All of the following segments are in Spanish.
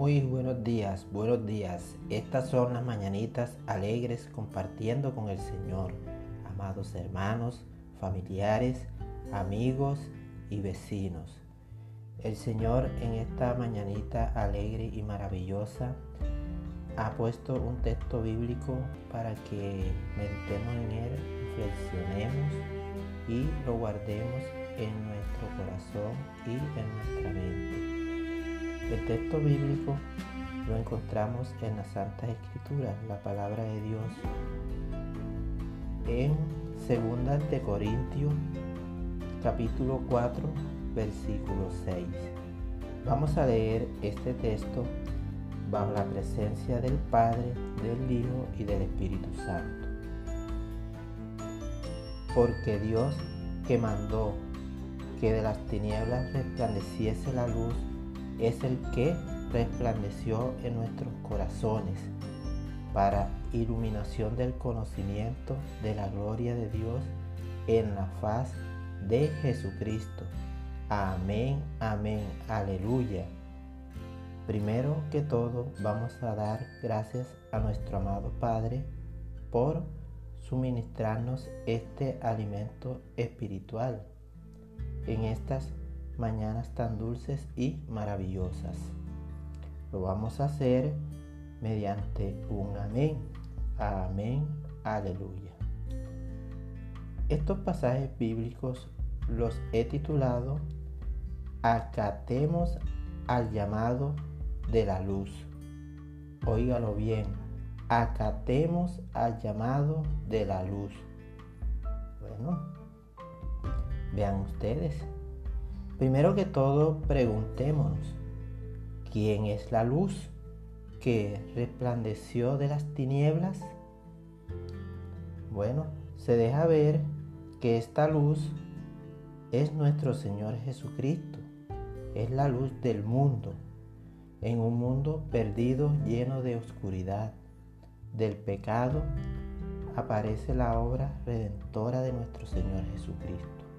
Muy buenos días, buenos días. Estas son las mañanitas alegres compartiendo con el Señor, amados hermanos, familiares, amigos y vecinos. El Señor en esta mañanita alegre y maravillosa ha puesto un texto bíblico para que meditemos en él, reflexionemos y lo guardemos en nuestro corazón y en nuestra mente. El texto bíblico lo encontramos en las Santas Escrituras, la palabra de Dios, en 2 de Corintios capítulo 4 versículo 6. Vamos a leer este texto bajo la presencia del Padre, del Hijo y del Espíritu Santo. Porque Dios que mandó que de las tinieblas resplandeciese la luz es el que resplandeció en nuestros corazones para iluminación del conocimiento de la gloria de Dios en la faz de Jesucristo. Amén, amén, aleluya. Primero que todo vamos a dar gracias a nuestro amado Padre por suministrarnos este alimento espiritual en estas mañanas tan dulces y maravillosas. Lo vamos a hacer mediante un amén. Amén, aleluya. Estos pasajes bíblicos los he titulado Acatemos al llamado de la luz. Óigalo bien, acatemos al llamado de la luz. Bueno, vean ustedes. Primero que todo, preguntémonos, ¿quién es la luz que resplandeció de las tinieblas? Bueno, se deja ver que esta luz es nuestro Señor Jesucristo, es la luz del mundo en un mundo perdido lleno de oscuridad, del pecado, aparece la obra redentora de nuestro Señor Jesucristo.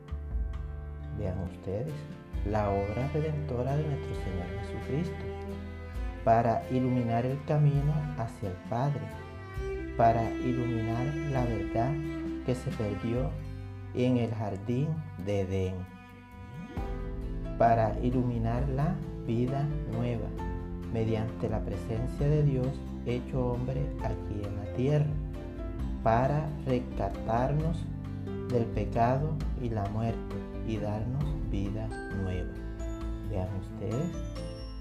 Vean ustedes, la obra redentora de nuestro Señor Jesucristo, para iluminar el camino hacia el Padre, para iluminar la verdad que se perdió en el jardín de Edén, para iluminar la vida nueva mediante la presencia de Dios hecho hombre aquí en la tierra, para rescatarnos del pecado y la muerte y darnos vida nueva. Vean ustedes,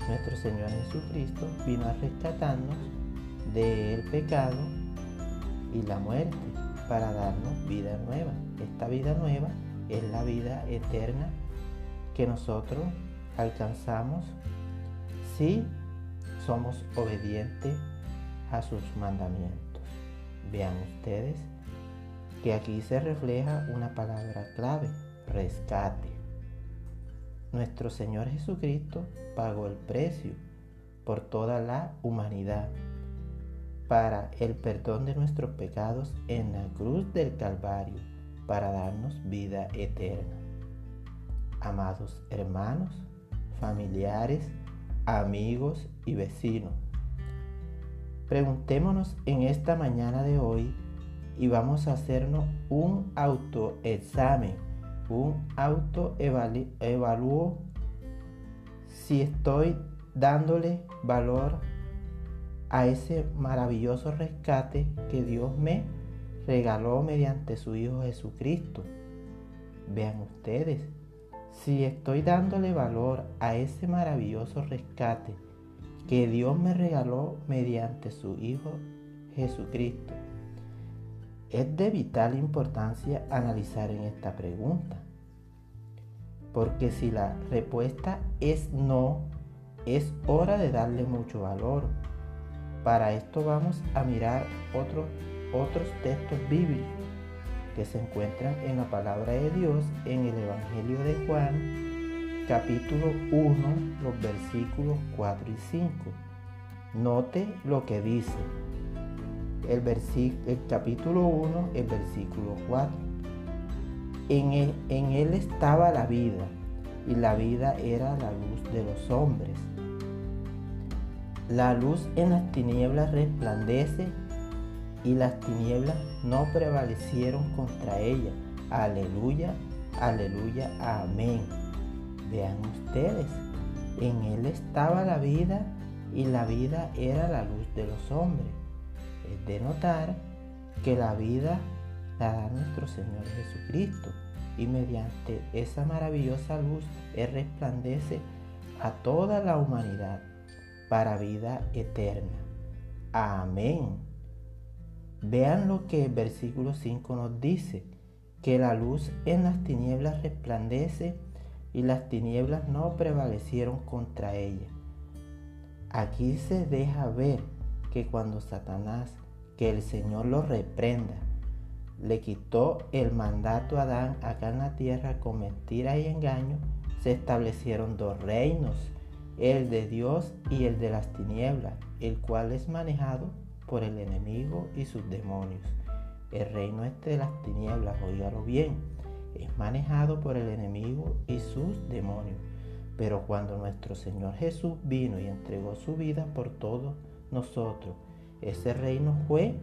nuestro Señor Jesucristo vino a rescatarnos del pecado y la muerte para darnos vida nueva. Esta vida nueva es la vida eterna que nosotros alcanzamos si somos obedientes a sus mandamientos. Vean ustedes que aquí se refleja una palabra clave, rescate. Nuestro Señor Jesucristo pagó el precio por toda la humanidad para el perdón de nuestros pecados en la cruz del Calvario, para darnos vida eterna. Amados hermanos, familiares, amigos y vecinos. Preguntémonos en esta mañana de hoy y vamos a hacernos un autoexamen, un autoevalúo si estoy dándole valor a ese maravilloso rescate que Dios me regaló mediante su Hijo Jesucristo. Vean ustedes, si estoy dándole valor a ese maravilloso rescate que Dios me regaló mediante su Hijo Jesucristo, es de vital importancia analizar en esta pregunta. Porque si la respuesta es no, es hora de darle mucho valor. Para esto vamos a mirar otros otros textos bíblicos que se encuentran en la palabra de Dios en el Evangelio de Juan, capítulo 1, los versículos 4 y 5. Note lo que dice el, el capítulo 1, el versículo 4. En él, en él estaba la vida y la vida era la luz de los hombres. La luz en las tinieblas resplandece y las tinieblas no prevalecieron contra ella. Aleluya, aleluya, amén. Vean ustedes, en él estaba la vida y la vida era la luz de los hombres. Es de notar que la vida la da nuestro Señor Jesucristo y mediante esa maravillosa luz Él resplandece a toda la humanidad para vida eterna. Amén. Vean lo que el versículo 5 nos dice, que la luz en las tinieblas resplandece y las tinieblas no prevalecieron contra ella. Aquí se deja ver que cuando Satanás, que el Señor lo reprenda, le quitó el mandato a Adán acá en la tierra con mentira y engaño, se establecieron dos reinos, el de Dios y el de las tinieblas, el cual es manejado por el enemigo y sus demonios. El reino este de las tinieblas, oígalo bien, es manejado por el enemigo y sus demonios. Pero cuando nuestro Señor Jesús vino y entregó su vida por todos nosotros, ese reino fue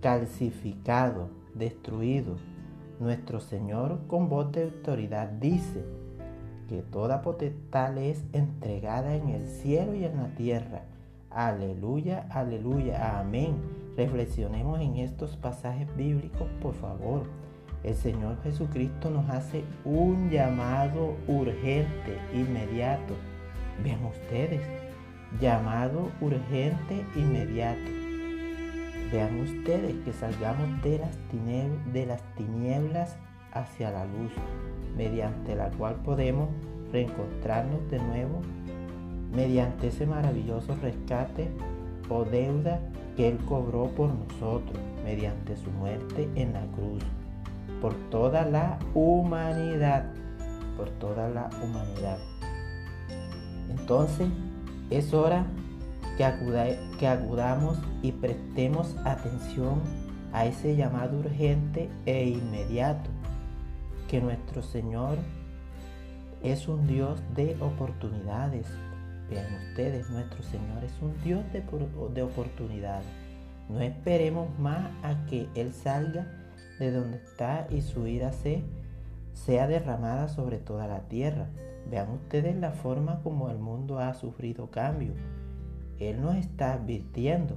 calcificado, destruido. Nuestro Señor con voz de autoridad dice que toda potestad es entregada en el cielo y en la tierra. Aleluya, aleluya, amén. Reflexionemos en estos pasajes bíblicos, por favor el Señor Jesucristo nos hace un llamado urgente, inmediato. Vean ustedes, llamado urgente, inmediato. Vean ustedes que salgamos de las, tinieblas hacia la luz, mediante la cual podemos reencontrarnos de nuevo mediante ese maravilloso rescate o deuda que Él cobró por nosotros mediante su muerte en la cruz por toda la humanidad, por toda la humanidad. Entonces es hora que, que acudamos y prestemos atención a ese llamado urgente e inmediato, que nuestro Señor es un Dios de oportunidades. Vean ustedes, nuestro Señor es un Dios de, de oportunidades. No esperemos más a que Él salga de donde está y su ira se, sea derramada sobre toda la tierra. Vean ustedes la forma como el mundo ha sufrido cambio. Él nos está advirtiendo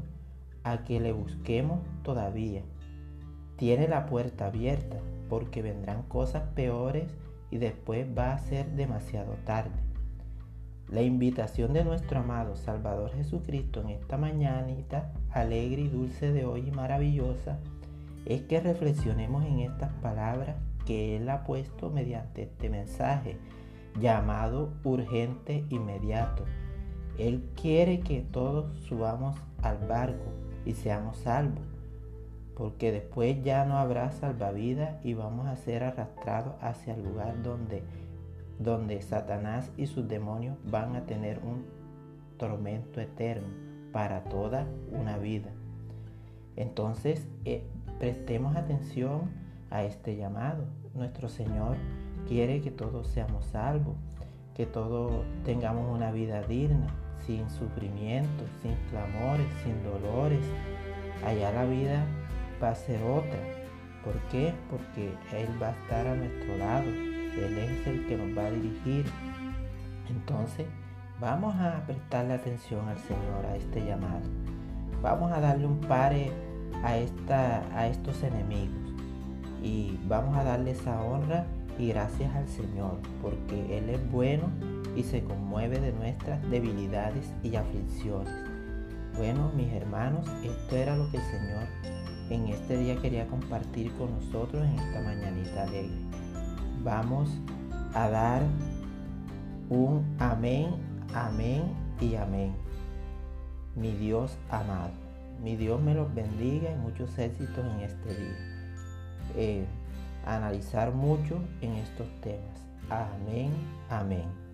a que le busquemos todavía. Tiene la puerta abierta porque vendrán cosas peores y después va a ser demasiado tarde. La invitación de nuestro amado Salvador Jesucristo en esta mañanita alegre y dulce de hoy y maravillosa es que reflexionemos en estas palabras Él ha puesto mediante este mensaje llamado urgente inmediato. Él quiere que todos subamos al barco y seamos salvos, porque después ya no habrá salvavidas y vamos a ser arrastrados hacia el lugar donde, donde Satanás y sus demonios van a tener un tormento eterno para toda una vida. Entonces, eh, Prestemos atención a este llamado. Nuestro Señor quiere que todos seamos salvos, que todos tengamos una vida digna, sin sufrimiento, sin clamores, sin dolores. Allá la vida va a ser otra. ¿Por qué? Porque Él va a estar a nuestro lado. Él es el que nos va a dirigir. Entonces, vamos a prestarle atención al Señor, a este llamado. Vamos a darle un pare a, esta, a estos enemigos. Y vamos a darle esa honra y gracias al Señor, porque Él es bueno y se conmueve de nuestras debilidades y aflicciones. Bueno, mis hermanos, esto era lo que el Señor en este día quería compartir con nosotros en esta mañanita alegre. Vamos a dar un amén, amén y amén. Mi Dios amado. Mi Dios me los bendiga y muchos éxitos en este día. Eh, analizar mucho en estos temas. Amén, amén.